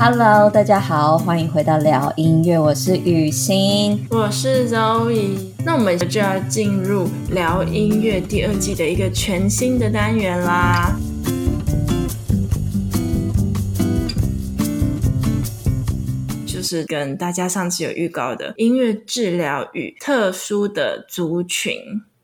Hello，大家好，欢迎回到聊音乐，我是雨欣，我是 Zoe。那我们就要进入聊音乐第二季的一个全新的单元啦，就是跟大家上次有预告的音乐治疗与特殊的族群。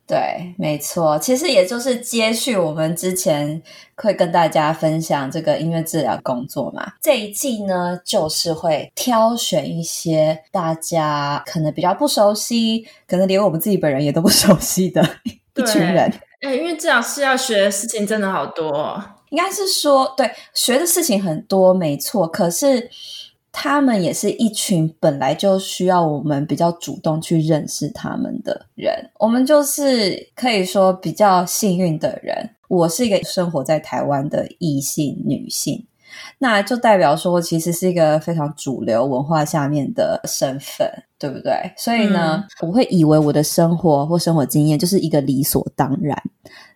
对，没错，其实也就是接续我们之前会跟大家分享这个音乐治疗工作嘛。这一季呢，就是会挑选一些大家可能比较不熟悉，可能连我们自己本人也都不熟悉的 一群人。哎，因为治疗师要学的事情真的好多哦。应该是说，对，学的事情很多，没错。可是。他们也是一群本来就需要我们比较主动去认识他们的人，我们就是可以说比较幸运的人。我是一个生活在台湾的异性女性，那就代表说，其实是一个非常主流文化下面的身份，对不对？所以呢，嗯、我会以为我的生活或生活经验就是一个理所当然。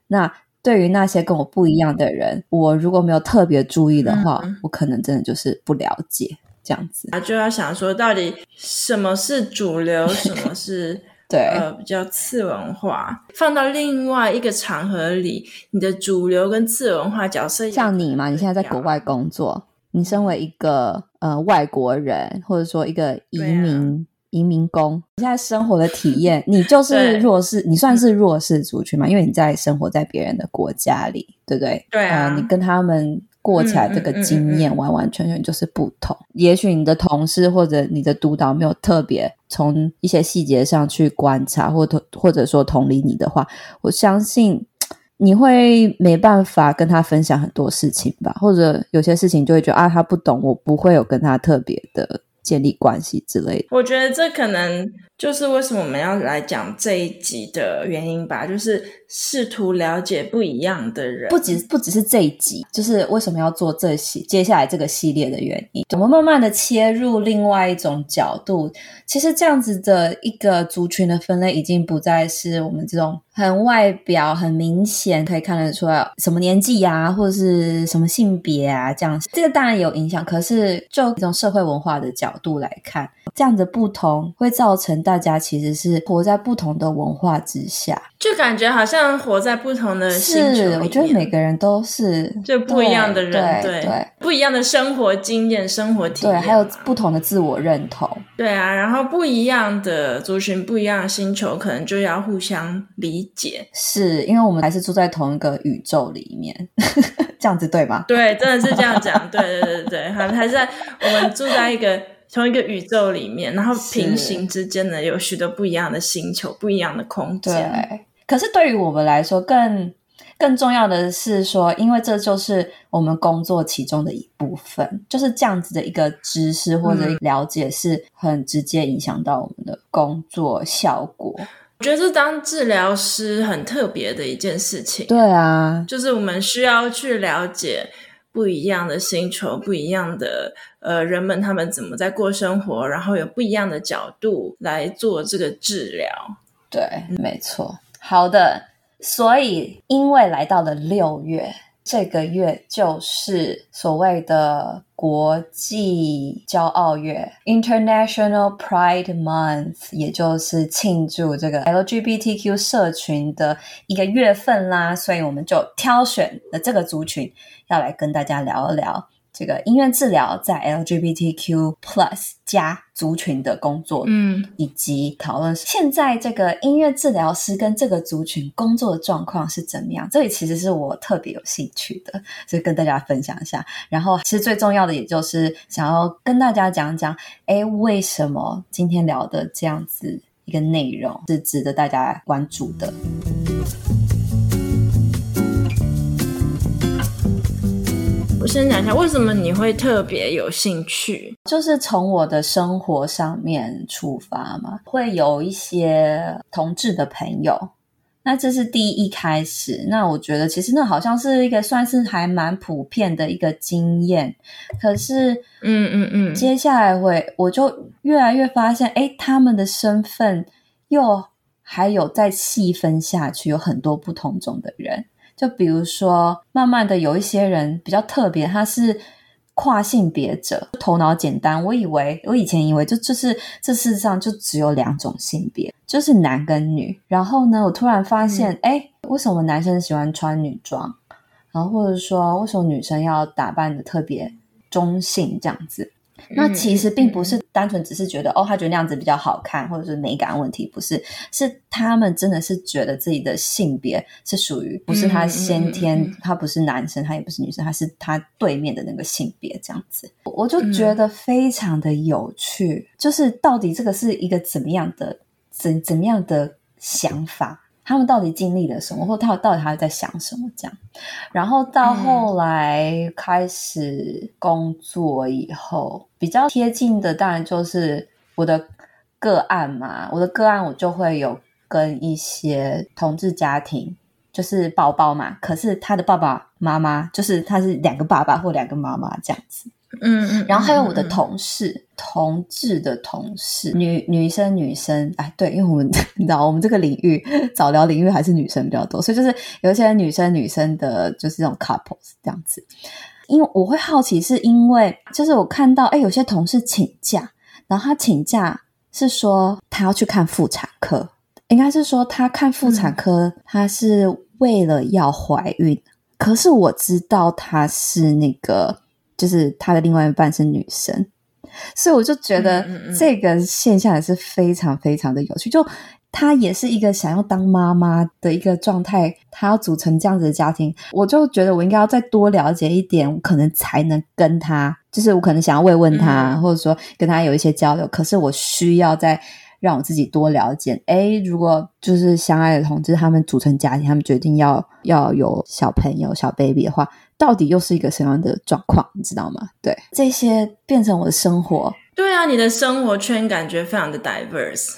那对于那些跟我不一样的人，我如果没有特别注意的话，嗯、我可能真的就是不了解。这样子啊，就要想说，到底什么是主流，什么是对呃比较次文化？放到另外一个场合里，你的主流跟次文化角色，像你嘛，你现在在国外工作，你身为一个呃外国人，或者说一个移民、啊、移民工，你现在生活的体验，你就是弱势，你算是弱势族群嘛？因为你在生活在别人的国家里，对不对？对啊、呃，你跟他们。过起来这个经验完完全全就是不同。也许你的同事或者你的督导没有特别从一些细节上去观察，或同或者说同理你的话，我相信你会没办法跟他分享很多事情吧，或者有些事情就会觉得啊，他不懂，我不会有跟他特别的建立关系之类的。我觉得这可能就是为什么我们要来讲这一集的原因吧，就是。试图了解不一样的人，不只不只是这一集，就是为什么要做这系接下来这个系列的原因。我们慢慢的切入另外一种角度，其实这样子的一个族群的分类，已经不再是我们这种很外表很明显可以看得出来什么年纪啊，或者是什么性别啊这样。这个当然有影响，可是就一种社会文化的角度来看，这样的不同会造成大家其实是活在不同的文化之下，就感觉好像。活在不同的星球我觉得每个人都是就不一样的人，对不一样的生活经验、生活体验，对，还有不同的自我认同，对啊，然后不一样的族群、不一样的星球，可能就要互相理解，是因为我们还是住在同一个宇宙里面，这样子对吗？对，真的是这样讲，对对对对，还还在我们住在一个。同一个宇宙里面，然后平行之间呢，有许多不一样的星球，不一样的空间。对，可是对于我们来说，更更重要的是说，因为这就是我们工作其中的一部分，就是这样子的一个知识或者了解，是很直接影响到我们的工作效果。我觉得这当治疗师很特别的一件事情。对啊，就是我们需要去了解。不一样的星球，不一样的呃人们，他们怎么在过生活？然后有不一样的角度来做这个治疗。对，没错。好的，所以因为来到了六月，这个月就是所谓的国际骄傲月 （International Pride Month），也就是庆祝这个 LGBTQ 社群的一个月份啦。所以我们就挑选了这个族群。要来跟大家聊一聊这个音乐治疗在 LGBTQ Plus 加族群的工作，嗯，以及讨论现在这个音乐治疗师跟这个族群工作的状况是怎么样。这里其实是我特别有兴趣的，所以跟大家分享一下。然后，其实最重要的也就是想要跟大家讲讲，哎，为什么今天聊的这样子一个内容是值得大家关注的。我先讲一下，为什么你会特别有兴趣？就是从我的生活上面出发嘛，会有一些同志的朋友，那这是第一开始。那我觉得其实那好像是一个算是还蛮普遍的一个经验。可是，嗯嗯嗯，接下来会我就越来越发现，哎，他们的身份又还有再细分下去，有很多不同种的人。就比如说，慢慢的有一些人比较特别，他是跨性别者，头脑简单。我以为我以前以为就就是这世上就只有两种性别，就是男跟女。然后呢，我突然发现，哎、嗯，为什么男生喜欢穿女装？然后或者说，为什么女生要打扮的特别中性这样子？那其实并不是单纯只是觉得、嗯、哦，他觉得那样子比较好看，或者是美感问题，不是，是他们真的是觉得自己的性别是属于不是他先天，嗯、他不是男生，他也不是女生，他是他对面的那个性别这样子，我就觉得非常的有趣，嗯、就是到底这个是一个怎么样的怎怎么样的想法？他们到底经历了什么，或他到底他在想什么？这样，然后到后来开始工作以后，比较贴近的当然就是我的个案嘛。我的个案我就会有跟一些同志家庭，就是宝宝嘛，可是他的爸爸妈妈就是他是两个爸爸或两个妈妈这样子。嗯，嗯，然后还有我的同事，嗯、同志的同事，女女生女生，哎，对，因为我们 你知道，我们这个领域早疗领域还是女生比较多，所以就是有一些女生女生的，就是这种 couples 这样子。因为我会好奇，是因为就是我看到，哎，有些同事请假，然后他请假是说他要去看妇产科，应该是说他看妇产科，嗯、他是为了要怀孕，可是我知道他是那个。就是他的另外一半是女生，所以我就觉得这个现象也是非常非常的有趣。就他也是一个想要当妈妈的一个状态，他要组成这样子的家庭，我就觉得我应该要再多了解一点，可能才能跟他，就是我可能想要慰问他，嗯、或者说跟他有一些交流。可是我需要再让我自己多了解。诶，如果就是相爱的同志，他们组成家庭，他们决定要要有小朋友、小 baby 的话。到底又是一个什么样的状况，你知道吗？对，这些变成我的生活。对啊，你的生活圈感觉非常的 diverse。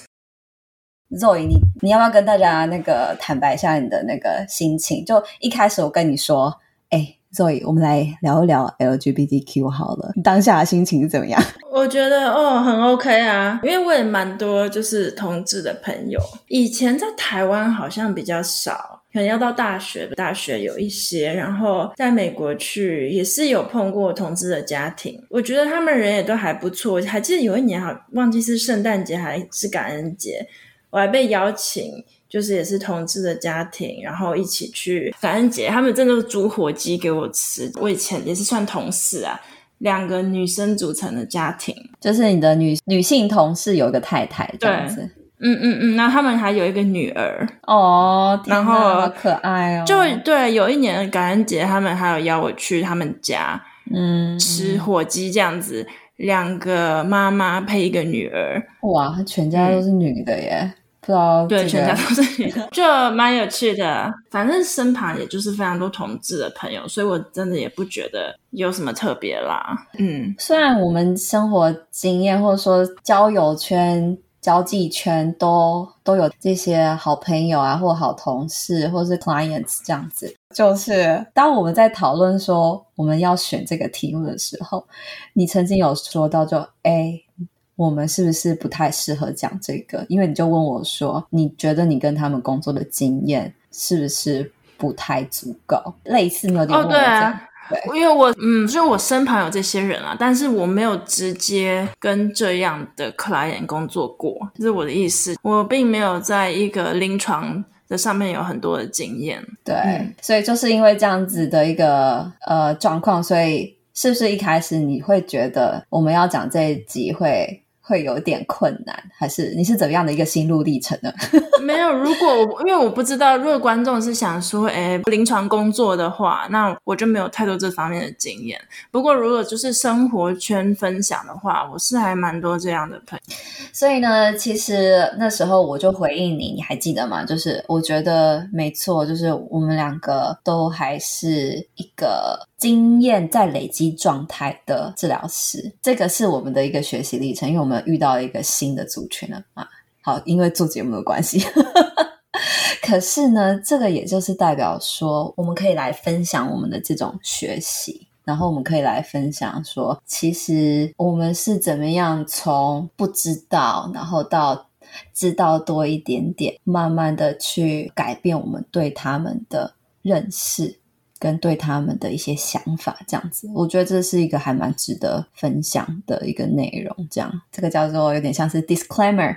Zoe，你你要不要跟大家那个坦白一下你的那个心情？就一开始我跟你说，哎，Zoe，我们来聊一聊 LGBTQ 好了，你当下的心情是怎么样？我觉得哦，很 OK 啊，因为我也蛮多就是同志的朋友，以前在台湾好像比较少。可能要到大学，大学有一些，然后在美国去也是有碰过同志的家庭，我觉得他们人也都还不错。还记得有一年好忘记是圣诞节还是感恩节，我还被邀请，就是也是同志的家庭，然后一起去感恩节，他们真的是煮火鸡给我吃。我以前也是算同事啊，两个女生组成的家庭，就是你的女女性同事有一个太太这样子。嗯嗯嗯，那他们还有一个女儿哦，然后好可爱哦。就对，有一年感恩节，他们还有邀我去他们家，嗯，吃火鸡这样子，两个妈妈配一个女儿，哇，全家都是女的耶，对，全家都是女的，就蛮有趣的。反正身旁也就是非常多同志的朋友，所以我真的也不觉得有什么特别啦。嗯，虽然我们生活经验或者说交友圈。交际圈都都有这些好朋友啊，或好同事，或是 clients 这样子。就是当我们在讨论说我们要选这个题目的时候，你曾经有说到就，就哎，我们是不是不太适合讲这个？因为你就问我说，你觉得你跟他们工作的经验是不是不太足够？类似你有点问我这样。哦，对啊。因为我嗯，就是我身旁有这些人啊，但是我没有直接跟这样的 client 工作过，这是我的意思。我并没有在一个临床的上面有很多的经验。对，嗯、所以就是因为这样子的一个呃状况，所以是不是一开始你会觉得我们要讲这一集会？会有点困难，还是你是怎么样的一个心路历程呢？没有，如果因为我不知道，如果观众是想说，哎，临床工作的话，那我就没有太多这方面的经验。不过，如果就是生活圈分享的话，我是还蛮多这样的朋友。所以呢，其实那时候我就回应你，你还记得吗？就是我觉得没错，就是我们两个都还是一个经验在累积状态的治疗师，这个是我们的一个学习历程，因为我们。遇到一个新的族群了啊！好，因为做节目的关系，可是呢，这个也就是代表说，我们可以来分享我们的这种学习，然后我们可以来分享说，其实我们是怎么样从不知道，然后到知道多一点点，慢慢的去改变我们对他们的认识。跟对他们的一些想法，这样子，我觉得这是一个还蛮值得分享的一个内容。这样，这个叫做有点像是 disclaimer。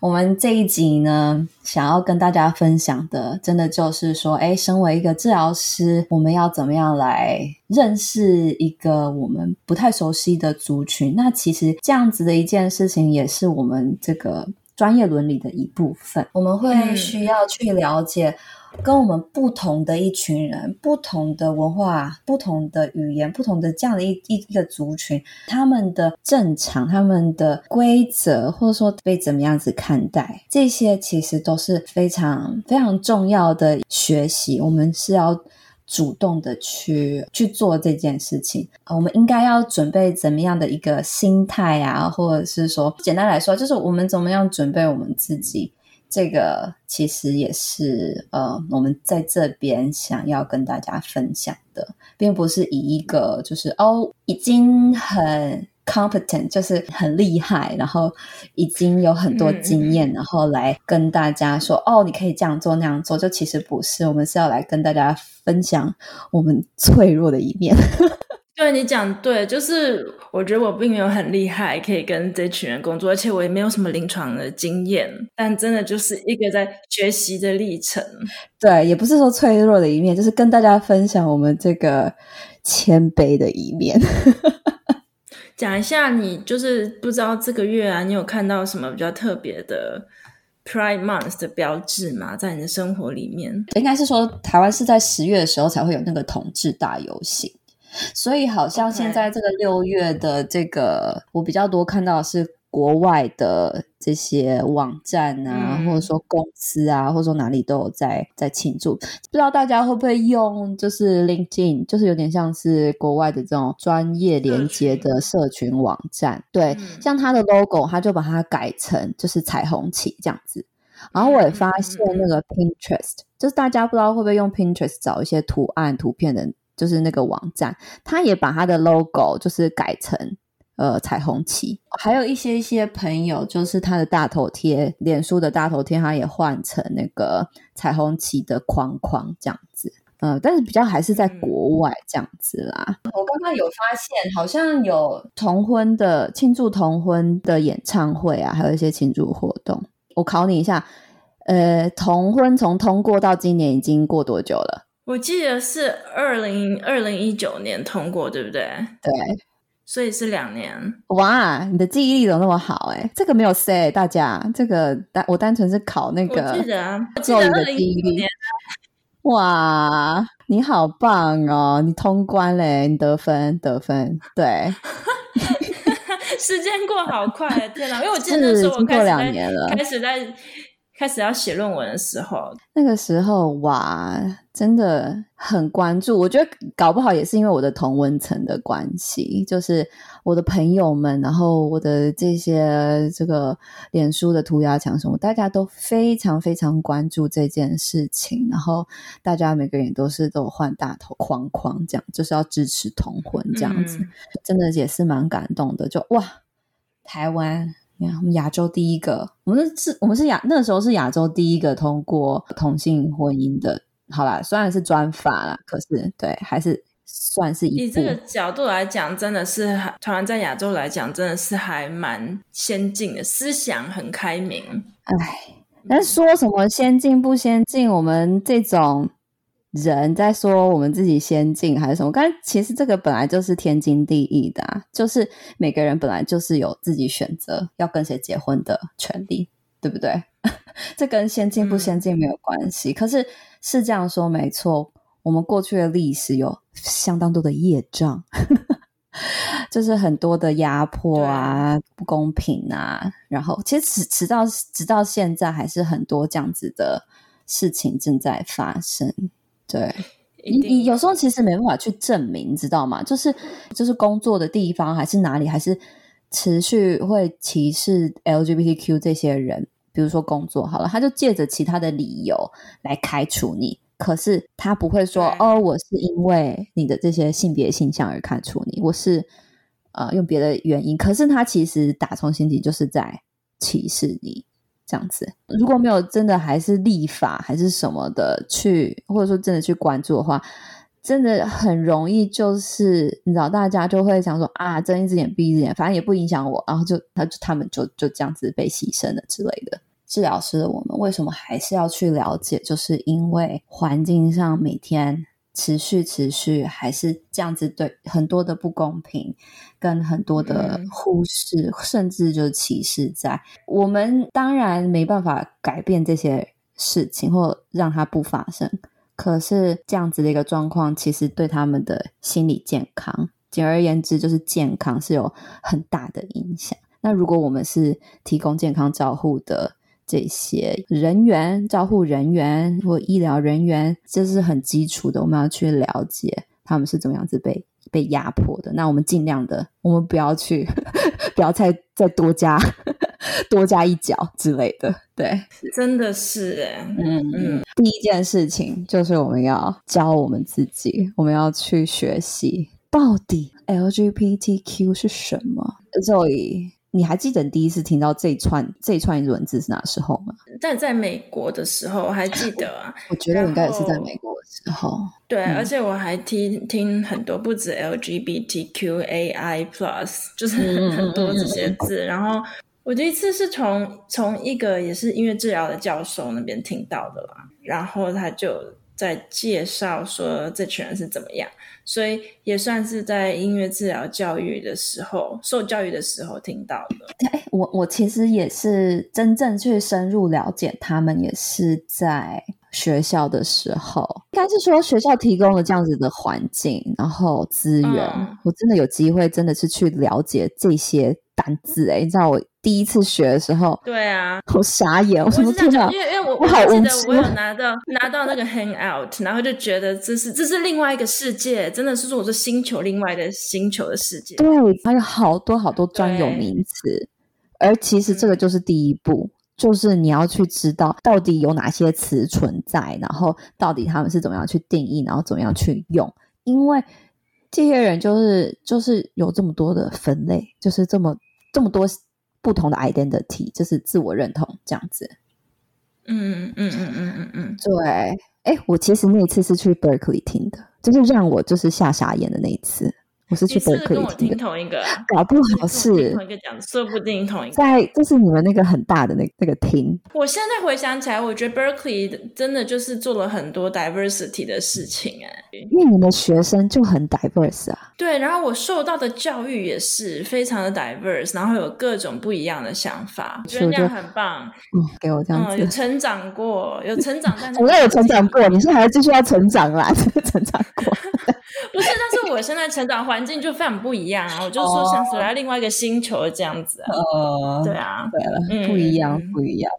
我们这一集呢，想要跟大家分享的，真的就是说，哎，身为一个治疗师，我们要怎么样来认识一个我们不太熟悉的族群？那其实这样子的一件事情，也是我们这个专业伦理的一部分。我们会需要去了解。跟我们不同的一群人，不同的文化，不同的语言，不同的这样的一一一个族群，他们的正常，他们的规则，或者说被怎么样子看待，这些其实都是非常非常重要的学习。我们是要主动的去去做这件事情啊。我们应该要准备怎么样的一个心态啊，或者是说，简单来说，就是我们怎么样准备我们自己。这个其实也是呃，我们在这边想要跟大家分享的，并不是以一个就是哦，已经很 competent，就是很厉害，然后已经有很多经验，嗯、然后来跟大家说哦，你可以这样做那样做，就其实不是，我们是要来跟大家分享我们脆弱的一面。对，你讲对，就是我觉得我并没有很厉害，可以跟这群人工作，而且我也没有什么临床的经验，但真的就是一个在学习的历程。对，也不是说脆弱的一面，就是跟大家分享我们这个谦卑的一面。讲一下，你就是不知道这个月啊，你有看到什么比较特别的 Pride Month 的标志吗？在你的生活里面，应该是说台湾是在十月的时候才会有那个同志大游行。所以好像现在这个六月的这个.我比较多看到的是国外的这些网站啊，嗯、或者说公司啊，或者说哪里都有在在庆祝。不知道大家会不会用，就是 LinkedIn，就是有点像是国外的这种专业连接的社群网站。对，嗯、像它的 logo，它就把它改成就是彩虹旗这样子。然后我也发现那个 Pinterest，、嗯、就是大家不知道会不会用 Pinterest 找一些图案图片的。就是那个网站，他也把他的 logo 就是改成呃彩虹旗，还有一些一些朋友，就是他的大头贴，脸书的大头贴，他也换成那个彩虹旗的框框这样子，嗯、呃，但是比较还是在国外这样子啦。嗯、我刚刚有发现，好像有同婚的庆祝同婚的演唱会啊，还有一些庆祝活动。我考你一下，呃，同婚从通过到今年已经过多久了？我记得是二零二零一九年通过，对不对？对，所以是两年。哇，你的记忆力怎么那么好？哎，这个没有 say，大家这个单我单纯是考那个。我记得啊，我记得二零。哇，你好棒哦！你通关嘞，你得分得分。对，时间过好快，天哪！因为我记得那时候我开始两年了，开始在。开始要写论文的时候，那个时候哇，真的很关注。我觉得搞不好也是因为我的同文层的关系，就是我的朋友们，然后我的这些这个脸书的涂鸦墙什么，大家都非常非常关注这件事情。然后大家每个人都是都换大头框框，这样就是要支持同婚这样子，嗯、真的也是蛮感动的。就哇，台湾。你看，我们亚洲第一个，我们是，我们是亚，那个时候是亚洲第一个通过同性婚姻的。好啦，虽然是专法啦，可是对，还是算是一。以这个角度来讲，真的是台湾在亚洲来讲，真的是还蛮先进的，思想很开明。哎，但是说什么先进不先进，我们这种。人在说我们自己先进还是什么？但其实这个本来就是天经地义的啊，就是每个人本来就是有自己选择要跟谁结婚的权利，对不对？这跟先进不先进没有关系。嗯、可是是这样说没错，我们过去的历史有相当多的业障，就是很多的压迫啊、不公平啊，然后其实直直到直到现在还是很多这样子的事情正在发生。对，你你有时候其实没办法去证明，知道吗？就是就是工作的地方还是哪里，还是持续会歧视 LGBTQ 这些人。比如说工作好了，他就借着其他的理由来开除你，可是他不会说哦，我是因为你的这些性别倾向而开除你，我是呃用别的原因。可是他其实打从心底就是在歧视你。这样子，如果没有真的还是立法还是什么的去，或者说真的去关注的话，真的很容易，就是你知道，大家就会想说啊，睁一只眼闭一只眼，反正也不影响我，然后就他就他们就就这样子被牺牲了之类的。治疗师的我们为什么还是要去了解？就是因为环境上每天持续持续还是这样子，对很多的不公平，跟很多的忽视，嗯、甚至就是歧视在，在我们当然没办法改变这些事情，或让它不发生。可是这样子的一个状况，其实对他们的心理健康，简而言之就是健康是有很大的影响。那如果我们是提供健康照护的这些人员、照护人员或医疗人员，这是很基础的，我们要去了解他们是怎么样子被被压迫的。那我们尽量的，我们不要去，不要再再多加。多加一脚之类的，对，真的是哎，嗯嗯。第一件事情就是我们要教我们自己，我们要去学习到底 LGBTQ 是什么。所以你还记得你第一次听到这一串这一串文字是哪时候吗？在在美国的时候，我还记得啊。我觉得应该也是在美国的时候。对，嗯、而且我还听听很多不止 LGBTQAI Plus，就是很多这些字，然后。我第一次是从从一个也是音乐治疗的教授那边听到的啦，然后他就在介绍说这群人是怎么样，所以也算是在音乐治疗教育的时候受教育的时候听到的。哎，我我其实也是真正去深入了解他们，也是在学校的时候，应该是说学校提供了这样子的环境，然后资源，嗯、我真的有机会真的是去了解这些单字。哎，你知道我。第一次学的时候，对啊，好傻眼，我什么听到？因为因为我我好记得我有拿到拿到那个 Hangout，然后就觉得这是这是另外一个世界，真的是说我是星球另外的星球的世界。对，还有好多好多专有名词，而其实这个就是第一步，嗯、就是你要去知道到底有哪些词存在，然后到底他们是怎么样去定义，然后怎么样去用，因为这些人就是就是有这么多的分类，就是这么这么多。不同的 identity 就是自我认同这样子，嗯嗯嗯嗯嗯嗯嗯，对，哎，我其实那一次是去 Berkeley 听的，就是让我就是吓傻眼的那一次。我是去 Berkeley 听同一个，搞不好是同一个讲，说不定同一个在，就是你们那个很大的那那个厅。我现在回想起来，我觉得 Berkeley 真的就是做了很多 diversity 的事情，哎，因为你们的学生就很 diverse 啊。对，然后我受到的教育也是非常的 diverse，然后有各种不一样的想法，我觉得那样很棒。嗯，给我这样子，有成长过，有成长，但 是我也有成长过，你是还要继续要成长啦，成长过。不是，但是我现在成长环境就非常不一样啊！我就说像是来另外一个星球这样子啊。哦，对啊，对了，不一样，不一样。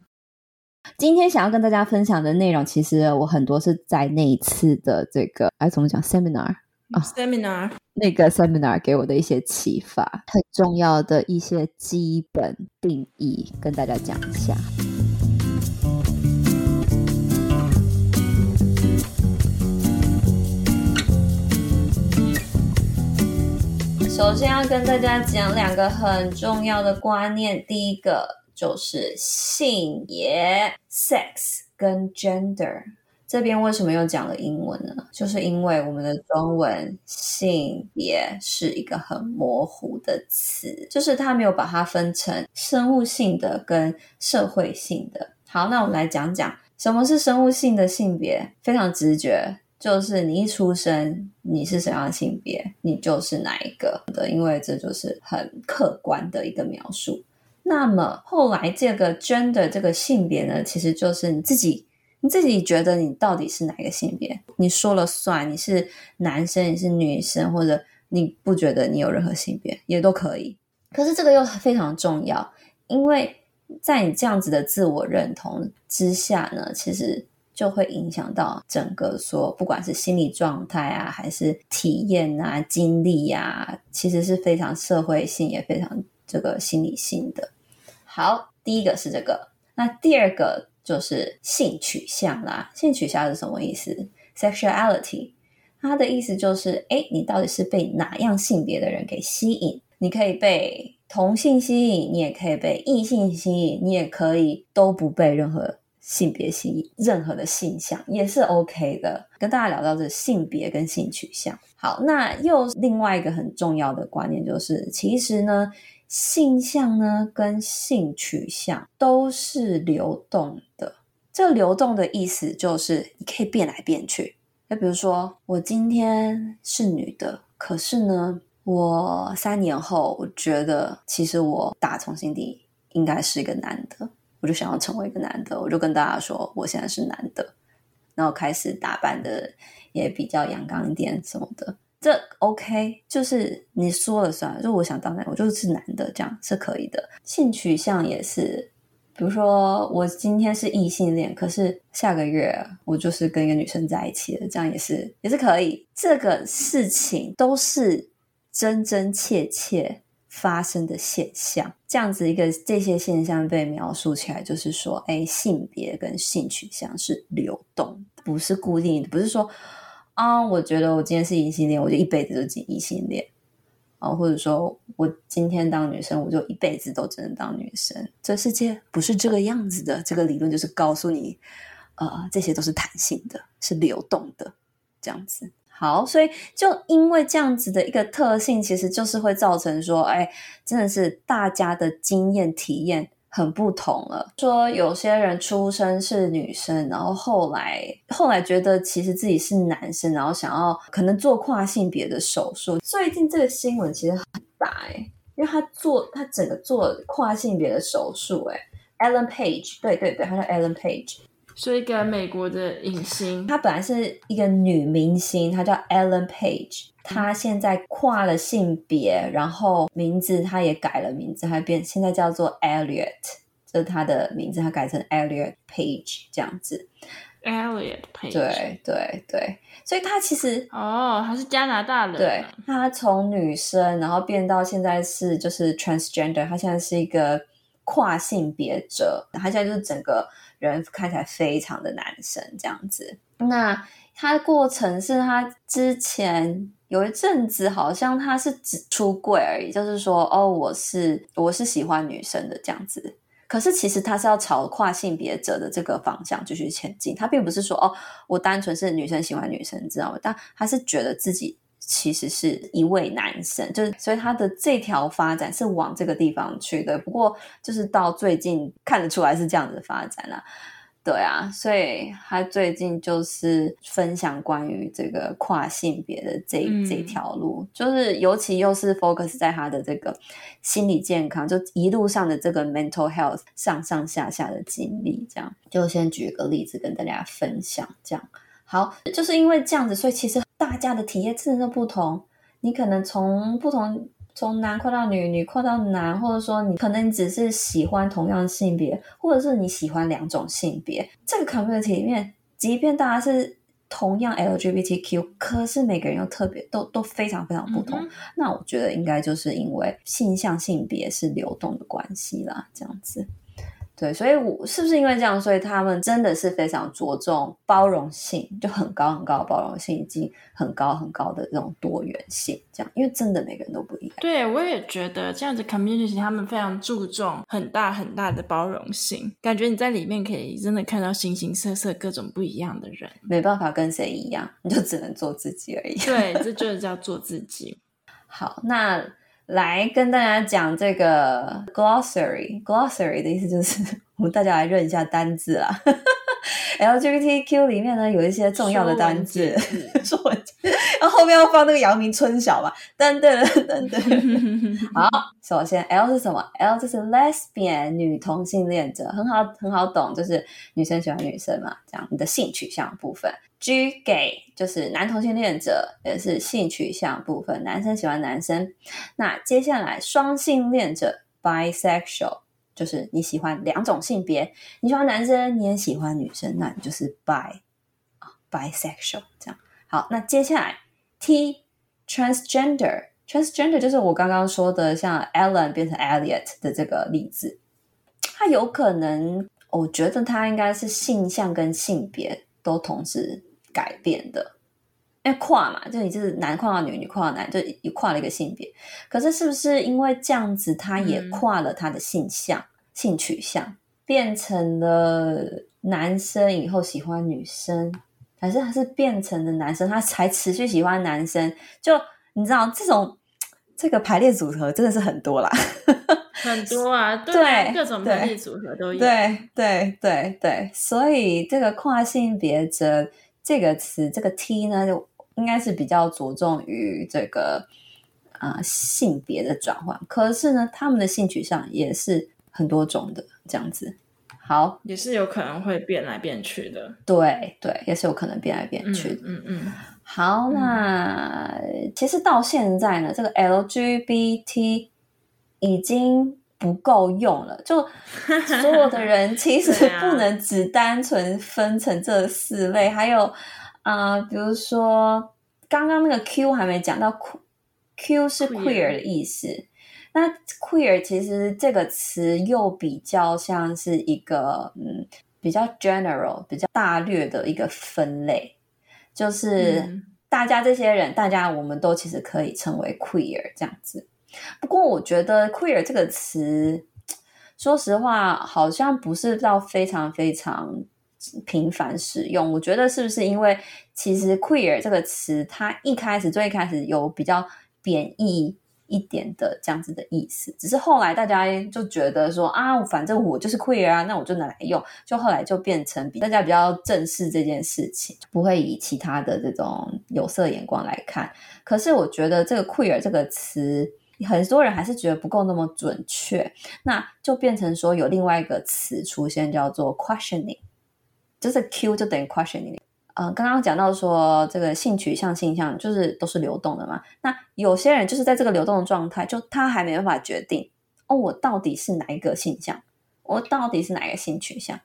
今天想要跟大家分享的内容，其实我很多是在那一次的这个，哎，怎么讲？Seminar 啊，Seminar 那个 Seminar 给我的一些启发，很重要的一些基本定义，跟大家讲一下。首先要跟大家讲两个很重要的观念，第一个就是性别 （sex） 跟 gender。这边为什么又讲了英文呢？就是因为我们的中文性别是一个很模糊的词，就是它没有把它分成生物性的跟社会性的。好，那我们来讲讲什么是生物性的性别，非常直觉。就是你一出生，你是什么样性别，你就是哪一个的，因为这就是很客观的一个描述。那么后来这个 gender 这个性别呢，其实就是你自己，你自己觉得你到底是哪一个性别，你说了算，你是男生，你是女生，或者你不觉得你有任何性别也都可以。可是这个又非常重要，因为在你这样子的自我认同之下呢，其实。就会影响到整个说，不管是心理状态啊，还是体验啊、经历啊，其实是非常社会性，也非常这个心理性的。好，第一个是这个，那第二个就是性取向啦。性取向是什么意思？Sexuality，它的意思就是，哎，你到底是被哪样性别的人给吸引？你可以被同性吸引，你也可以被异性吸引，你也可以都不被任何。性别性任何的性向也是 OK 的。跟大家聊到这性别跟性取向，好，那又另外一个很重要的观念就是，其实呢，性向呢跟性取向都是流动的。这流动的意思就是你可以变来变去。就比如说，我今天是女的，可是呢，我三年后我觉得其实我打从心底应该是一个男的。我就想要成为一个男的，我就跟大家说我现在是男的，然后开始打扮的也比较阳刚一点什么的，这 OK，就是你说了算，就我想当男，我就是男的，这样是可以的。性取向也是，比如说我今天是异性恋，可是下个月我就是跟一个女生在一起了，这样也是也是可以。这个事情都是真真切切发生的现象，这样子一个这些现象被描述起来，就是说，哎，性别跟性取向是流动，不是固定的，不是说啊，我觉得我今天是异性恋，我就一辈子都是异性恋啊，或者说我今天当女生，我就一辈子都只能当女生。这世界不是这个样子的，这个理论就是告诉你，呃，这些都是弹性的，是流动的，这样子。好，所以就因为这样子的一个特性，其实就是会造成说，哎，真的是大家的经验体验很不同了。说有些人出生是女生，然后后来后来觉得其实自己是男生，然后想要可能做跨性别的手术。最近这个新闻其实很大哎，因为他做他整个做跨性别的手术，哎，Ellen Page，对对对，他叫 Ellen Page。是一个美国的影星，她本来是一个女明星，她叫 Ellen Page，她现在跨了性别，然后名字她也改了名字，她变现在叫做 Elliot，这是她的名字，她改成 Elliot Page 这样子。Elliot Page，对对对，所以她其实哦，她是加拿大的，对，她从女生然后变到现在是就是 transgender，她现在是一个跨性别者，她现在就是整个。人看起来非常的男生这样子，那他的过程是他之前有一阵子好像他是只出柜而已，就是说哦，我是我是喜欢女生的这样子，可是其实他是要朝跨性别者的这个方向继续前进，他并不是说哦，我单纯是女生喜欢女生，你知道吗？但他是觉得自己。其实是一位男生，就是所以他的这条发展是往这个地方去的。不过就是到最近看得出来是这样子发展了啊，对啊，所以他最近就是分享关于这个跨性别的这、嗯、这条路，就是尤其又是 focus 在他的这个心理健康，就一路上的这个 mental health 上上下下的经历，这样就先举个例子跟大家分享，这样。好，就是因为这样子，所以其实大家的体验真的不同。你可能从不同从男跨到女，女跨到男，或者说你可能你只是喜欢同样性别，或者是你喜欢两种性别。这个 community 里面，即便大家是同样 LGBTQ，可是每个人又特别都都非常非常不同。嗯、那我觉得应该就是因为性向性别是流动的关系啦，这样子。对，所以我是不是因为这样，所以他们真的是非常着重包容性，就很高很高的包容性，以及很高很高的这种多元性，这样，因为真的每个人都不一样。对，我也觉得这样子 community 他们非常注重很大很大的包容性，感觉你在里面可以真的看到形形色色各种不一样的人，没办法跟谁一样，你就只能做自己而已。对，这就是叫做自己。好，那。来跟大家讲这个 glossary，glossary 的意思就是 我们大家来认一下单字啦。LGBTQ 里面呢有一些重要的单字，说文 然后后面要放那个阳明春晓嘛，等等等等。好，首先 L 是什么？L 就是 lesbian 女同性恋者，很好很好懂，就是女生喜欢女生嘛，这样你的性取向部分。G gay 就是男同性恋者，也是性取向部分，男生喜欢男生。那接下来双性恋者 bisexual 就是你喜欢两种性别，你喜欢男生，你也喜欢女生，那你就是 bi 啊 bisexual 这样。好，那接下来 T transgender transgender 就是我刚刚说的，像 Ellen 变成 Elliot 的这个例子，他有可能，我觉得他应该是性向跟性别都同时。改变的，因为跨嘛，就你就是男跨到女，女跨到男，就你跨了一个性别。可是是不是因为这样子，他也跨了他的性向、嗯、性取向，变成了男生以后喜欢女生，还是他是变成了男生，他才持续喜欢男生？就你知道这种这个排列组合真的是很多啦，很多啊，对，对各种排列组合都有。对对对对，所以这个跨性别者这个词，这个 T 呢，就应该是比较着重于这个啊、呃、性别的转换。可是呢，他们的性取向也是很多种的，这样子。好，也是有可能会变来变去的。对对，也是有可能变来变去的。嗯嗯。嗯好，那、嗯、其实到现在呢，这个 LGBT 已经不够用了。就 所有的人其实不能只单纯分成这四类，啊、还有啊、呃，比如说刚刚那个 Q 还没讲到，Q 是 queer 的意思。Queer 那 queer 其实这个词又比较像是一个嗯，比较 general、比较大略的一个分类。就是大家这些人，嗯、大家我们都其实可以称为 queer 这样子。不过我觉得 queer 这个词，说实话好像不是到非常非常频繁使用。我觉得是不是因为其实 queer 这个词，它一开始最一开始有比较贬义。一点的这样子的意思，只是后来大家就觉得说啊，反正我就是 queer 啊，那我就拿来用，就后来就变成比大家比较正视这件事情，不会以其他的这种有色眼光来看。可是我觉得这个 queer 这个词，很多人还是觉得不够那么准确，那就变成说有另外一个词出现，叫做 questioning，就是 Q 就等于 questioning。嗯，刚刚讲到说这个性取向、性向就是都是流动的嘛。那有些人就是在这个流动的状态，就他还没办法决定哦，我到底是哪一个性向，我到底是哪一个性取向，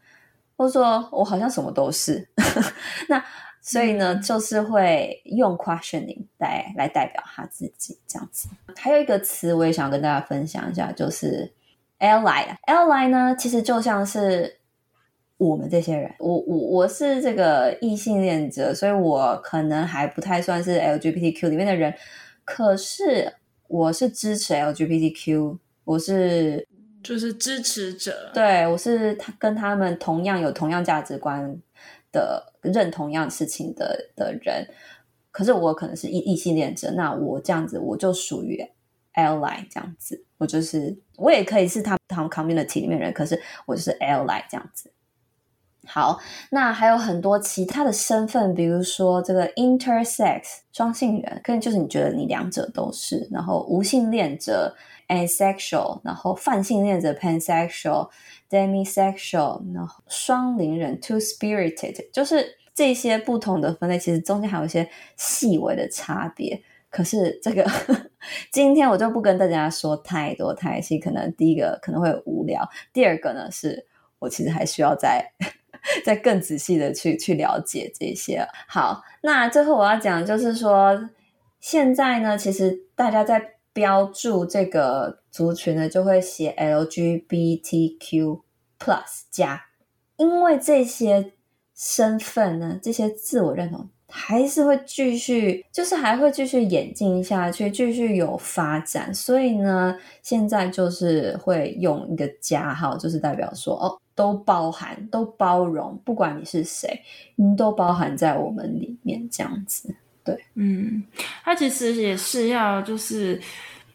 或者说我好像什么都是。那所以呢，就是会用 questioning 来来代表他自己这样子。还有一个词，我也想跟大家分享一下，就是 ally。ally 呢，其实就像是。我们这些人，我我我是这个异性恋者，所以我可能还不太算是 LGBTQ 里面的人，可是我是支持 LGBTQ，我是就是支持者，对，我是他跟他们同样有同样价值观的，认同一样事情的的人，可是我可能是异异性恋者，那我这样子我就属于 ally 这样子，我就是我也可以是他他们 community 里面人，可是我就是 ally 这样子。好，那还有很多其他的身份，比如说这个 intersex 双性人，可能就是你觉得你两者都是，然后无性恋者 asexual，然后泛性恋者 pansexual，demisexual，然后双灵人 two spirited，就是这些不同的分类，其实中间还有一些细微的差别。可是这个 今天我就不跟大家说太多太细，可能第一个可能会无聊，第二个呢是我其实还需要再。再更仔细的去去了解这些。好，那最后我要讲就是说，现在呢，其实大家在标注这个族群呢，就会写 LGBTQ plus 加，因为这些身份呢，这些自我认同。还是会继续，就是还会继续演进下去，继续有发展。所以呢，现在就是会用一个加号，就是代表说，哦，都包含，都包容，不管你是谁，你都包含在我们里面，这样子。对，嗯，它其实也是要就是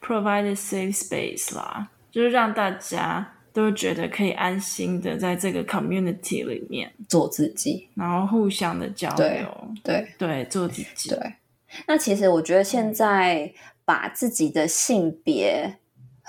provide a safe space 啦，就是让大家。都觉得可以安心的在这个 community 里面做自己，然后互相的交流，对对，对，做自己。对，那其实我觉得现在把自己的性别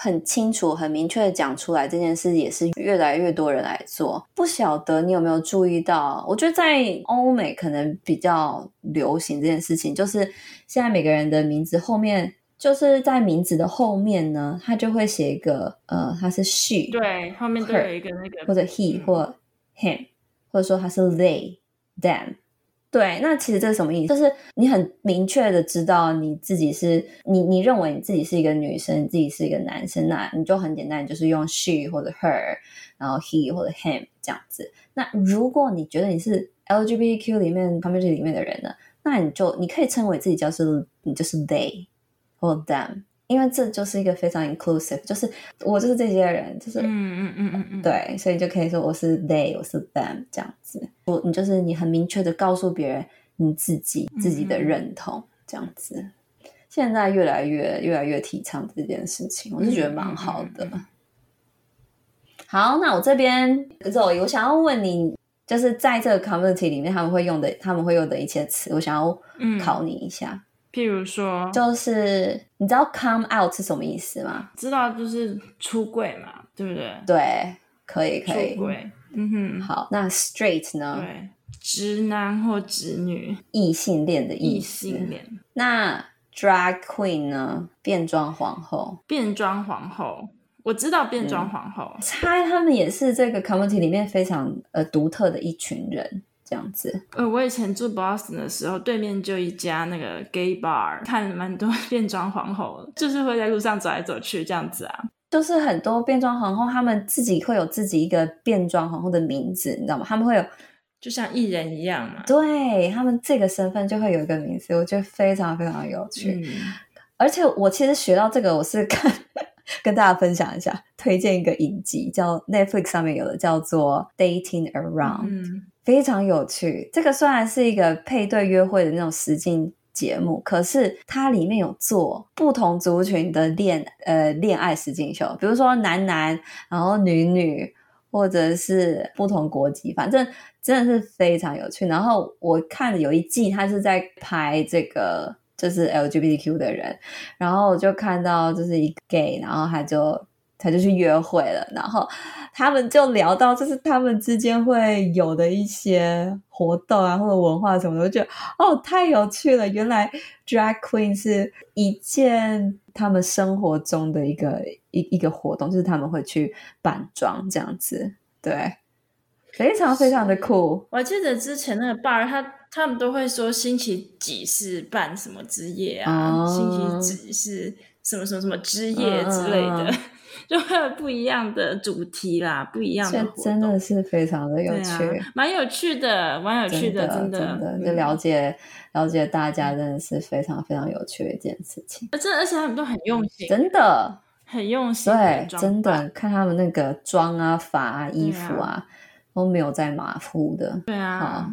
很清楚、很明确的讲出来，这件事也是越来越多人来做。不晓得你有没有注意到？我觉得在欧美可能比较流行这件事情，就是现在每个人的名字后面。就是在名字的后面呢，他就会写一个呃，他是 she，对，后面都有一个那个或者 he 或 him，或者说他是 they them，对，那其实这是什么意思？就是你很明确的知道你自己是你，你认为你自己是一个女生，你自己是一个男生，那你就很简单，就是用 she 或者 her，然后 he 或者 him 这样子。那如果你觉得你是 LGBTQ 里面 community 里面的人呢，那你就你可以称为自己叫是你就是 they。或 them，因为这就是一个非常 inclusive，就是我就是这些人，就是嗯嗯嗯嗯嗯，对，所以就可以说我是 they，我是 them 这样子。我你就是你很明确的告诉别人你自己自己的认同这样子。现在越来越越来越提倡这件事情，我是觉得蛮好的。好，那我这边 Zoe，我想要问你，就是在这个 community 里面，他们会用的他们会用的一些词，我想要考你一下。嗯譬如说，就是你知道 come out 是什么意思吗？知道，就是出柜嘛，对不对？对，可以，可以。出柜，嗯哼。好，那 straight 呢？对，直男或直女，异性恋的意思。异性恋。那 drag queen 呢？变装皇后。变装皇后，我知道变装皇后。嗯，猜他们也是这个 community 里面非常呃独特的一群人。这样子，呃，我以前住 Boston 的时候，对面就一家那个 gay bar，看蛮多 变装皇后，就是会在路上走来走去这样子啊。就是很多变装皇后，他们自己会有自己一个变装皇后的名字，你知道吗？他们会有，就像艺人一样嘛。对，他们这个身份就会有一个名字，我觉得非常非常有趣。嗯，而且我其实学到这个，我是看 跟大家分享一下，推荐一个影集，叫 Netflix 上面有的，叫做 Dating Around。嗯。非常有趣，这个虽然是一个配对约会的那种实境节目，可是它里面有做不同族群的恋呃恋爱实境秀，比如说男男，然后女女，或者是不同国籍，反正真的是非常有趣。然后我看了有一季，他是在拍这个就是 LGBTQ 的人，然后我就看到就是一个 gay，然后他就。他就去约会了，然后他们就聊到，就是他们之间会有的一些活动啊，或者文化什么的，我就觉得哦，太有趣了！原来 drag queen 是一件他们生活中的一个一一个活动，就是他们会去扮装这样子，对，非常非常的酷。我记得之前那个 bar，他他们都会说星期几是办什么之夜啊，嗯、星期几是什么什么什么之夜之类的。嗯。就会有不一样的主题啦，不一样的活动，真的是非常的有趣，啊、蛮有趣的，蛮有趣的，真的，真的，就了解、嗯、了解大家，真的是非常非常有趣的一件事情。而且而且他们都很用心，真的。很用心，对，真的看他们那个妆啊、发啊、衣服啊，啊都没有在马虎的，对啊。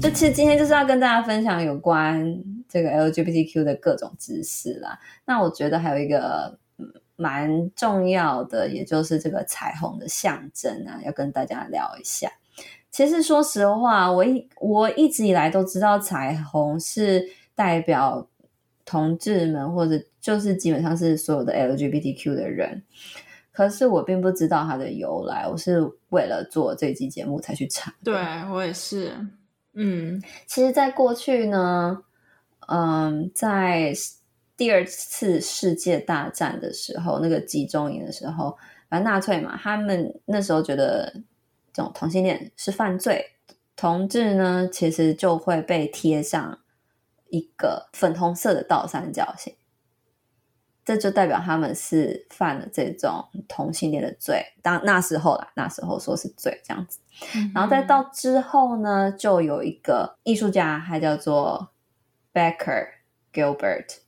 就其实今天就是要跟大家分享有关这个 LGBTQ 的各种知识啦。那我觉得还有一个蛮重要的，也就是这个彩虹的象征啊，要跟大家聊一下。其实说实话，我一我一直以来都知道彩虹是代表同志们，或者就是基本上是所有的 LGBTQ 的人。可是我并不知道它的由来，我是为了做这期节目才去查。对，我也是。嗯，其实，在过去呢，嗯，在第二次世界大战的时候，那个集中营的时候，反正纳粹嘛，他们那时候觉得这种同性恋是犯罪，同志呢，其实就会被贴上一个粉红色的倒三角形。这就代表他们是犯了这种同性恋的罪，当那时候啦，那时候说是罪这样子。嗯、然后再到之后呢，就有一个艺术家，他叫做 Becker Gilbert，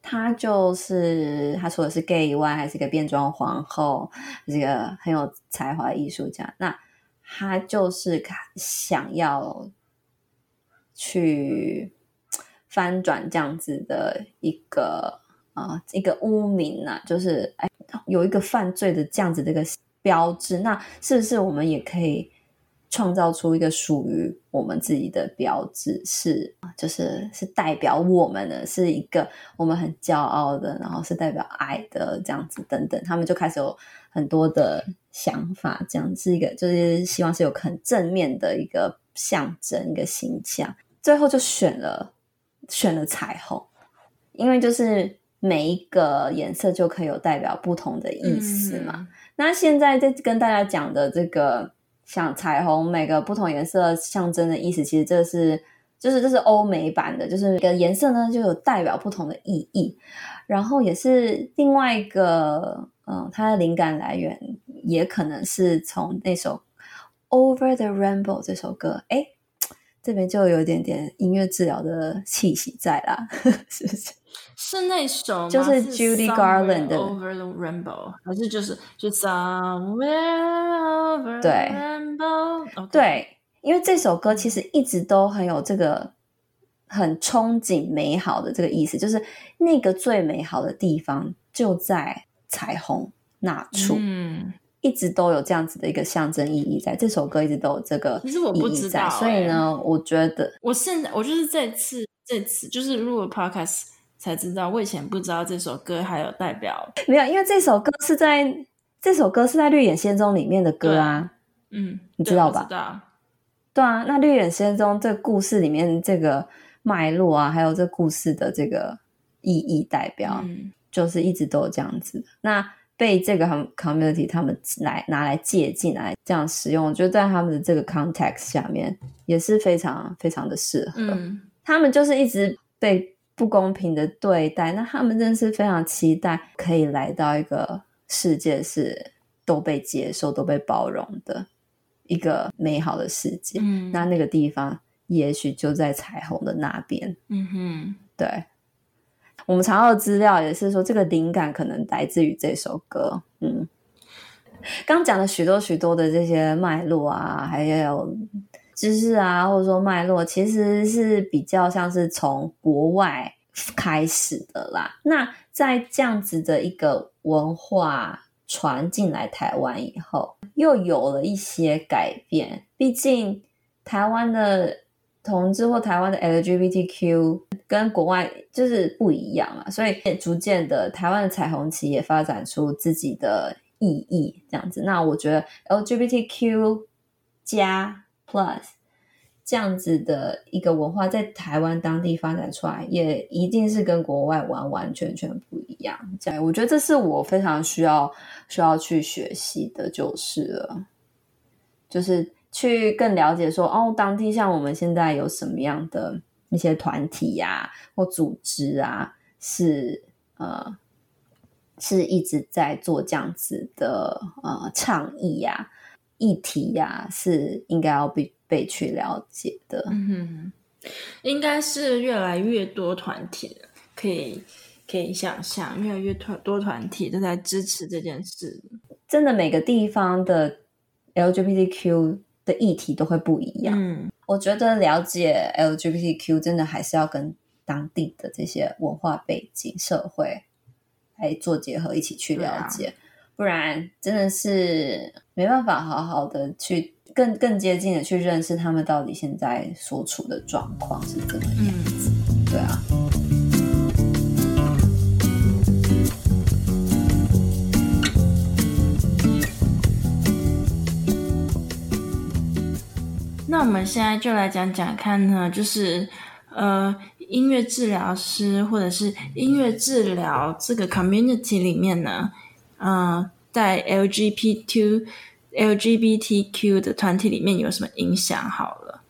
他就是他除了是 gay 以外，还是一个变装皇后，是一个很有才华的艺术家。那他就是想要去翻转这样子的一个。啊，一个污名呐、啊，就是哎，有一个犯罪的这样子的一个标志，那是不是我们也可以创造出一个属于我们自己的标志？是，就是是代表我们的，是一个我们很骄傲的，然后是代表爱的这样子等等，他们就开始有很多的想法，这样是一个就是希望是有很正面的一个象征，一个形象，最后就选了选了彩虹，因为就是。每一个颜色就可以有代表不同的意思嘛？嗯、那现在在跟大家讲的这个像彩虹，每个不同颜色象征的意思，其实这是就是这是欧美版的，就是每个颜色呢就有代表不同的意义。然后也是另外一个，嗯，它的灵感来源也可能是从那首《Over the Rainbow》这首歌。诶这边就有一点点音乐治疗的气息在啦，是不是？是那首？就是 Judy Garland 的 Over the Rainbow，还是就是就 Somewhere Over the Rainbow？对，对，因为这首歌其实一直都很有这个很憧憬美好的这个意思，就是那个最美好的地方就在彩虹那处。嗯。一直都有这样子的一个象征意义在，这首歌一直都有这个意义在。我不知道、欸，所以呢，我觉得我现在我就是这次这次就是录了 podcast 才知道，我以前不知道这首歌还有代表。没有，因为这首歌是在这首歌是在《绿野仙踪》里面的歌啊，嗯，你知道吧？知道。对啊，那《绿野仙踪》这故事里面这个脉络啊，还有这故事的这个意义代表，嗯、就是一直都有这样子的。那被这个 community 他们来拿来借进来这样使用，就在他们的这个 context 下面也是非常非常的适合。嗯，他们就是一直被不公平的对待，那他们真的是非常期待可以来到一个世界是都被接受、都被包容的一个美好的世界。嗯，那那个地方也许就在彩虹的那边。嗯哼，对。我们查到的资料也是说，这个灵感可能来自于这首歌。嗯，刚讲了许多许多的这些脉络啊，还有知识啊，或者说脉络，其实是比较像是从国外开始的啦。那在这样子的一个文化传进来台湾以后，又有了一些改变。毕竟台湾的。同志或台湾的 LGBTQ 跟国外就是不一样啊，所以也逐渐的台湾的彩虹旗也发展出自己的意义，这样子。那我觉得 LGBTQ 加 Plus 这样子的一个文化在台湾当地发展出来，也一定是跟国外完完全全不一样。这样，我觉得这是我非常需要需要去学习的，就是了，就是。去更了解说哦，当地像我们现在有什么样的一些团体呀、啊、或组织啊，是呃是一直在做这样子的呃倡议呀、议题呀，是应该要被被去了解的。嗯哼，应该是越来越多团体了，可以可以想象，越来越多多团体都在支持这件事。真的，每个地方的 LGBTQ。的议题都会不一样。嗯，我觉得了解 LGBTQ 真的还是要跟当地的这些文化背景、社会来做结合，一起去了解，啊、不然真的是没办法好好的去更更接近的去认识他们到底现在所处的状况是怎么样子。嗯、对啊。那我们现在就来讲讲看呢，就是呃，音乐治疗师或者是音乐治疗这个 community 里面呢，呃，在 LGBTQ LGBTQ 的团体里面有什么影响？好了，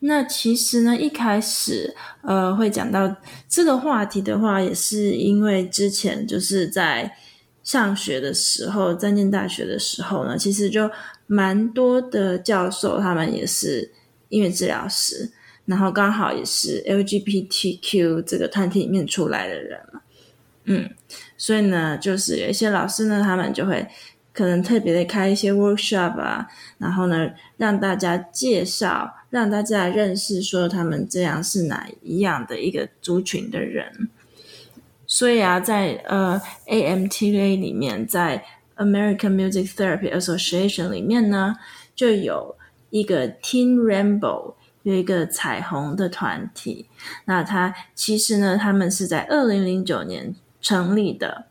那其实呢，一开始呃会讲到这个话题的话，也是因为之前就是在上学的时候，在念大学的时候呢，其实就。蛮多的教授，他们也是音乐治疗师，然后刚好也是 LGBTQ 这个团体里面出来的人嘛，嗯，所以呢，就是有一些老师呢，他们就会可能特别的开一些 workshop 啊，然后呢，让大家介绍，让大家认识说他们这样是哪一样的一个族群的人，所以啊，在呃 AMTA 里面，在 American Music Therapy Association 里面呢，就有一个 Teen Rainbow，有一个彩虹的团体。那它其实呢，他们是在二零零九年成立的，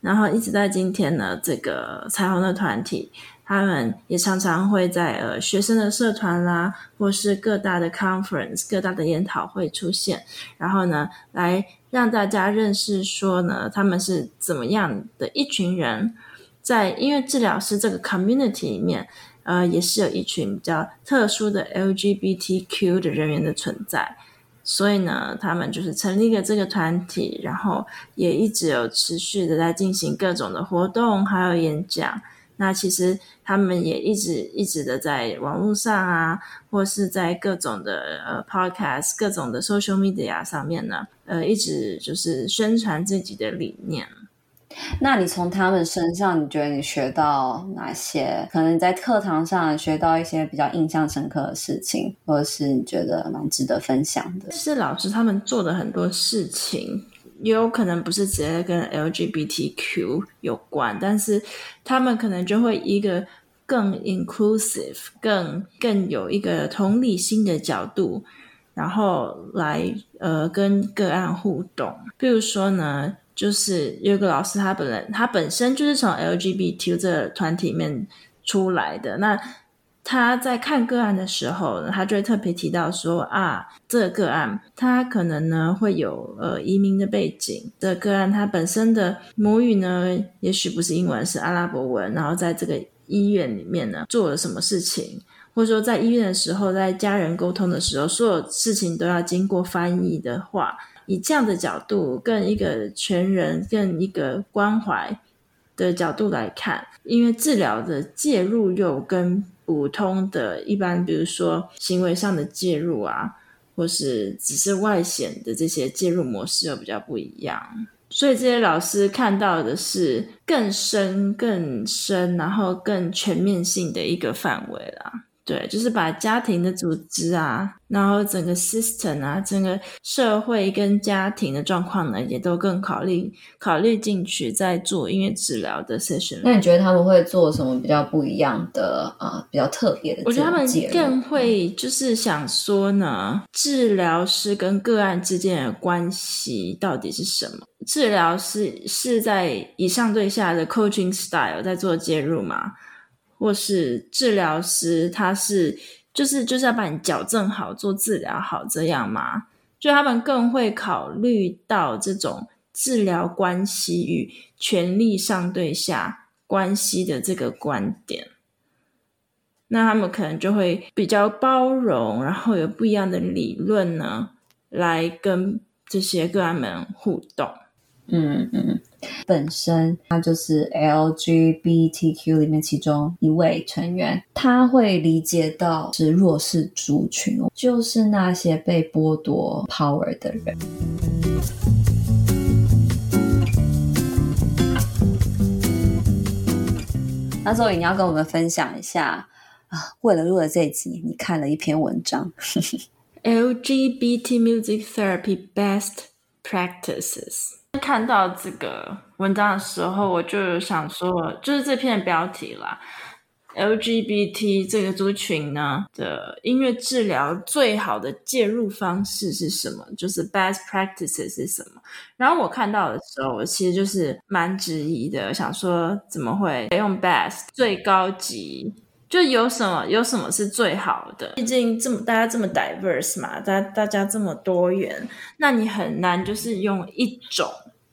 然后一直到今天呢，这个彩虹的团体，他们也常常会在呃学生的社团啦，或是各大的 conference、各大的研讨会出现，然后呢，来让大家认识说呢，他们是怎么样的一群人。在音乐治疗师这个 community 里面，呃，也是有一群比较特殊的 LGBTQ 的人员的存在，所以呢，他们就是成立了这个团体，然后也一直有持续的在进行各种的活动，还有演讲，那其实他们也一直一直的在网络上啊，或是在各种的呃 podcast、各种的 social media 上面呢，呃，一直就是宣传自己的理念。那你从他们身上，你觉得你学到哪些？可能你在课堂上学到一些比较印象深刻的事情，或者是你觉得蛮值得分享的？是老师他们做的很多事情，也有可能不是直接跟 LGBTQ 有关，但是他们可能就会一个更 inclusive、更更有一个同理心的角度，然后来呃跟个案互动。比如说呢。就是有个老师，他本人他本身就是从 LGBT 这个团体里面出来的。那他在看个案的时候，他就会特别提到说啊，这个个案他可能呢会有呃移民的背景。这个个案他本身的母语呢，也许不是英文，是阿拉伯文。然后在这个医院里面呢，做了什么事情，或者说在医院的时候，在家人沟通的时候，所有事情都要经过翻译的话。以这样的角度，更一个全人、更一个关怀的角度来看，因为治疗的介入又跟普通的一般，比如说行为上的介入啊，或是只是外显的这些介入模式又比较不一样，所以这些老师看到的是更深、更深，然后更全面性的一个范围啦。对，就是把家庭的组织啊，然后整个 system 啊，整个社会跟家庭的状况呢，也都更考虑考虑进去，在做音乐治疗的 session。那你觉得他们会做什么比较不一样的啊、呃，比较特别的？我觉得他们更会就是想说呢，治疗师跟个案之间的关系到底是什么？治疗师是在以上对下的 coaching style 在做介入吗？或是治疗师，他是就是就是要把你矫正好，做治疗好这样吗？就他们更会考虑到这种治疗关系与权力上对下关系的这个观点，那他们可能就会比较包容，然后有不一样的理论呢，来跟这些个案们互动。嗯嗯。本身他就是 LGBTQ 里面其中一位成员，他会理解到是弱势族群，就是那些被剥夺 power 的人。那所以你要跟我们分享一下啊，为了录了这一集，你看了一篇文章，LGBT Music Therapy Best Practices。看到这个文章的时候，我就想说，就是这篇标题啦，LGBT 这个族群呢的音乐治疗最好的介入方式是什么？就是 best practices 是什么？然后我看到的时候，我其实就是蛮质疑的，想说怎么会用 best 最高级？就有什么有什么是最好的？毕竟这么大家这么 diverse 嘛，大大家这么多元，那你很难就是用一种，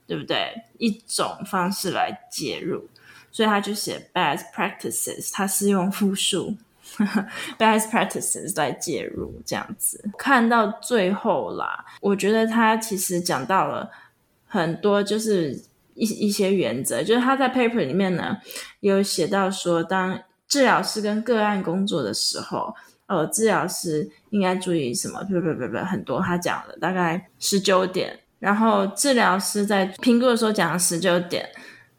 对不对？一种方式来介入，所以他就写 best practices，他是用复数 best practices 来介入这样子。看到最后啦，我觉得他其实讲到了很多，就是一一些原则，就是他在 paper 里面呢有写到说，当治疗师跟个案工作的时候，呃，治疗师应该注意什么？不不不不，很多他讲了大概十九点，然后治疗师在评估的时候讲了十九点，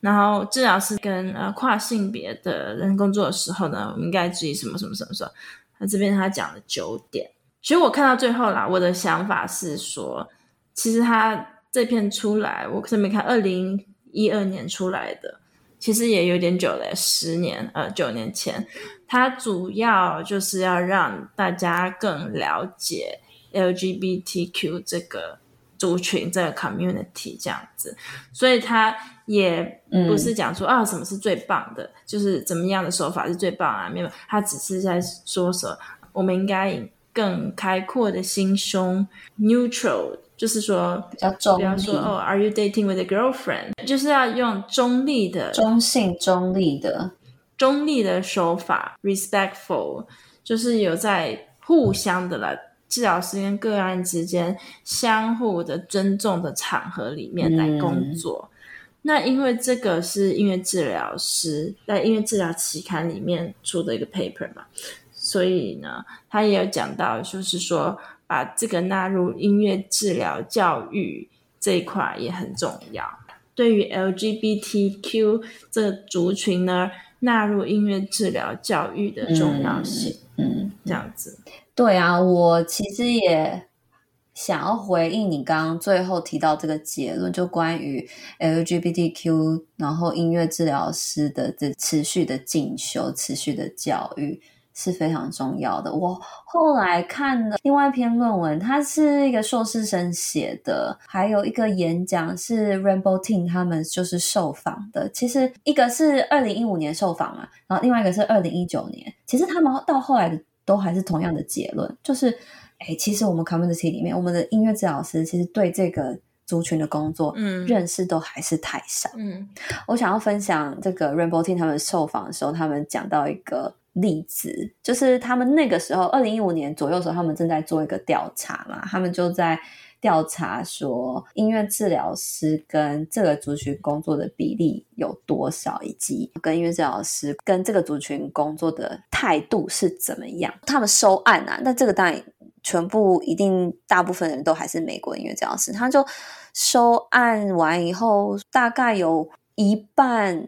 然后治疗师跟呃跨性别的人工作的时候呢，我们应该注意什么什么什么什么？那这边他讲了九点。其实我看到最后啦，我的想法是说，其实他这篇出来，我这边看二零一二年出来的。其实也有点久了，十年，呃，九年前，他主要就是要让大家更了解 LGBTQ 这个族群，这个 community 这样子，所以他也不是讲说、嗯、啊什么是最棒的，就是怎么样的手法是最棒啊，没有，他只是在说说我们应该以更开阔的心胸，neutral。就是说比较中立，比方说哦，Are you dating with a girlfriend？就是要用中立的、中性、中立的、中立的手法，respectful，就是有在互相的来治疗师跟个案之间相互的尊重的场合里面来工作。嗯、那因为这个是音乐治疗师在音乐治疗期刊里面出的一个 paper 嘛，所以呢，他也有讲到，就是说把这个纳入音乐治疗教育这一块也很重要。对于 LGBTQ 这个族群呢，纳入音乐治疗教育的重要性，嗯，嗯，这样子。对啊，我其实也。想要回应你刚刚最后提到这个结论，就关于 LGBTQ，然后音乐治疗师的这持续的进修、持续的教育是非常重要的。我后来看了另外一篇论文，它是一个硕士生写的，还有一个演讲是 Rainbow Team 他们就是受访的。其实一个是二零一五年受访嘛，然后另外一个是二零一九年。其实他们到后来的都还是同样的结论，就是。哎，其实我们 community 里面，我们的音乐治疗师其实对这个族群的工作，嗯，认识都还是太少。嗯，我想要分享这个 Rainbow Team 他们受访的时候，他们讲到一个例子，就是他们那个时候，二零一五年左右的时候，他们正在做一个调查嘛，他们就在调查说，音乐治疗师跟这个族群工作的比例有多少，以及跟音乐治疗师跟这个族群工作的态度是怎么样。他们收案啊，那这个当然。全部一定大部分人都还是美国音乐治疗师，他就收案完以后，大概有一半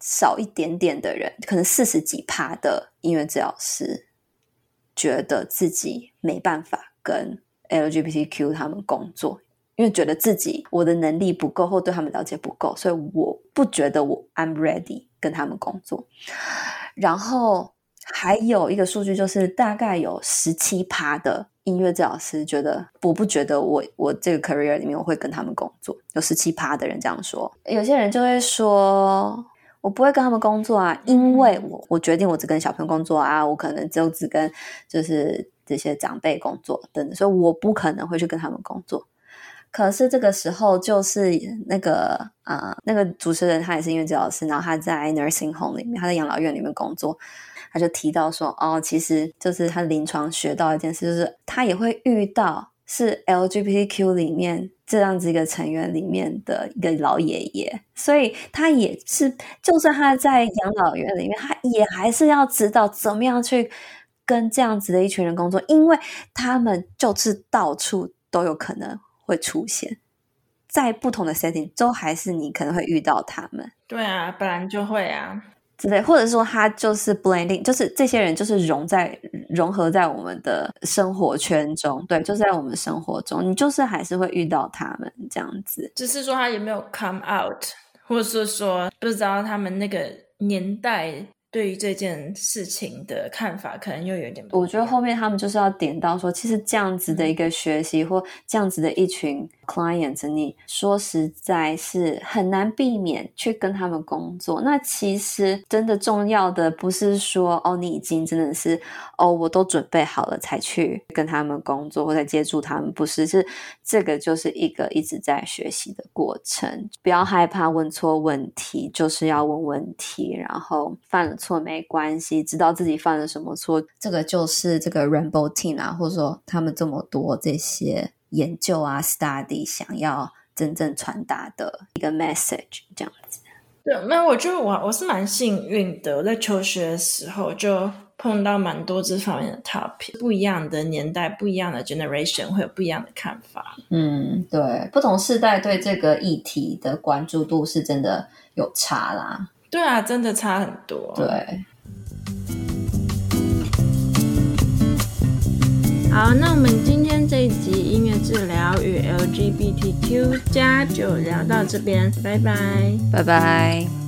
少一点点的人，可能四十几趴的音乐治疗师觉得自己没办法跟 LGBTQ 他们工作，因为觉得自己我的能力不够或对他们了解不够，所以我不觉得我 I'm ready 跟他们工作，然后。还有一个数据，就是大概有十七趴的音乐治疗师觉得，我不觉得我我这个 career 里面我会跟他们工作。有十七趴的人这样说，有些人就会说，我不会跟他们工作啊，因为我我决定我只跟小朋友工作啊，我可能就只跟就是这些长辈工作等等，所以我不可能会去跟他们工作。可是这个时候，就是那个啊、呃，那个主持人他也是音乐治疗师，然后他在 nursing home 里面，他在养老院里面工作。他就提到说，哦，其实就是他临床学到一件事，就是他也会遇到是 LGBTQ 里面这样子一个成员里面的一个老爷爷，所以他也是，就算他在养老院里面，他也还是要知道怎么样去跟这样子的一群人工作，因为他们就是到处都有可能会出现，在不同的 setting 都还是你可能会遇到他们。对啊，本来就会啊。之类，或者说他就是 blending，就是这些人就是融在融合在我们的生活圈中，对，就是在我们生活中，你就是还是会遇到他们这样子。只是说他有没有 come out，或者是说不知道他们那个年代。对于这件事情的看法，可能又有点。我觉得后面他们就是要点到说，其实这样子的一个学习，或这样子的一群 clients，你说实在是很难避免去跟他们工作。那其实真的重要的不是说，哦，你已经真的是，哦，我都准备好了才去跟他们工作或者接触他们，不是，是这个就是一个一直在学习的过程。不要害怕问错问题，就是要问问题，然后犯了。错没关系，知道自己犯了什么错，这个就是这个 Rainbow Team 啊，或者说他们这么多这些研究啊、study 想要真正传达的一个 message，这样子。对，那我觉得我我是蛮幸运的，我在求学的时候就碰到蛮多这方面的 topic，不一样的年代、不一样的 generation 会有不一样的看法。嗯，对，不同世代对这个议题的关注度是真的有差啦。对啊，真的差很多。对，好，那我们今天这一集音乐治疗与 LGBTQ+ 加就聊到这边，拜拜，拜拜。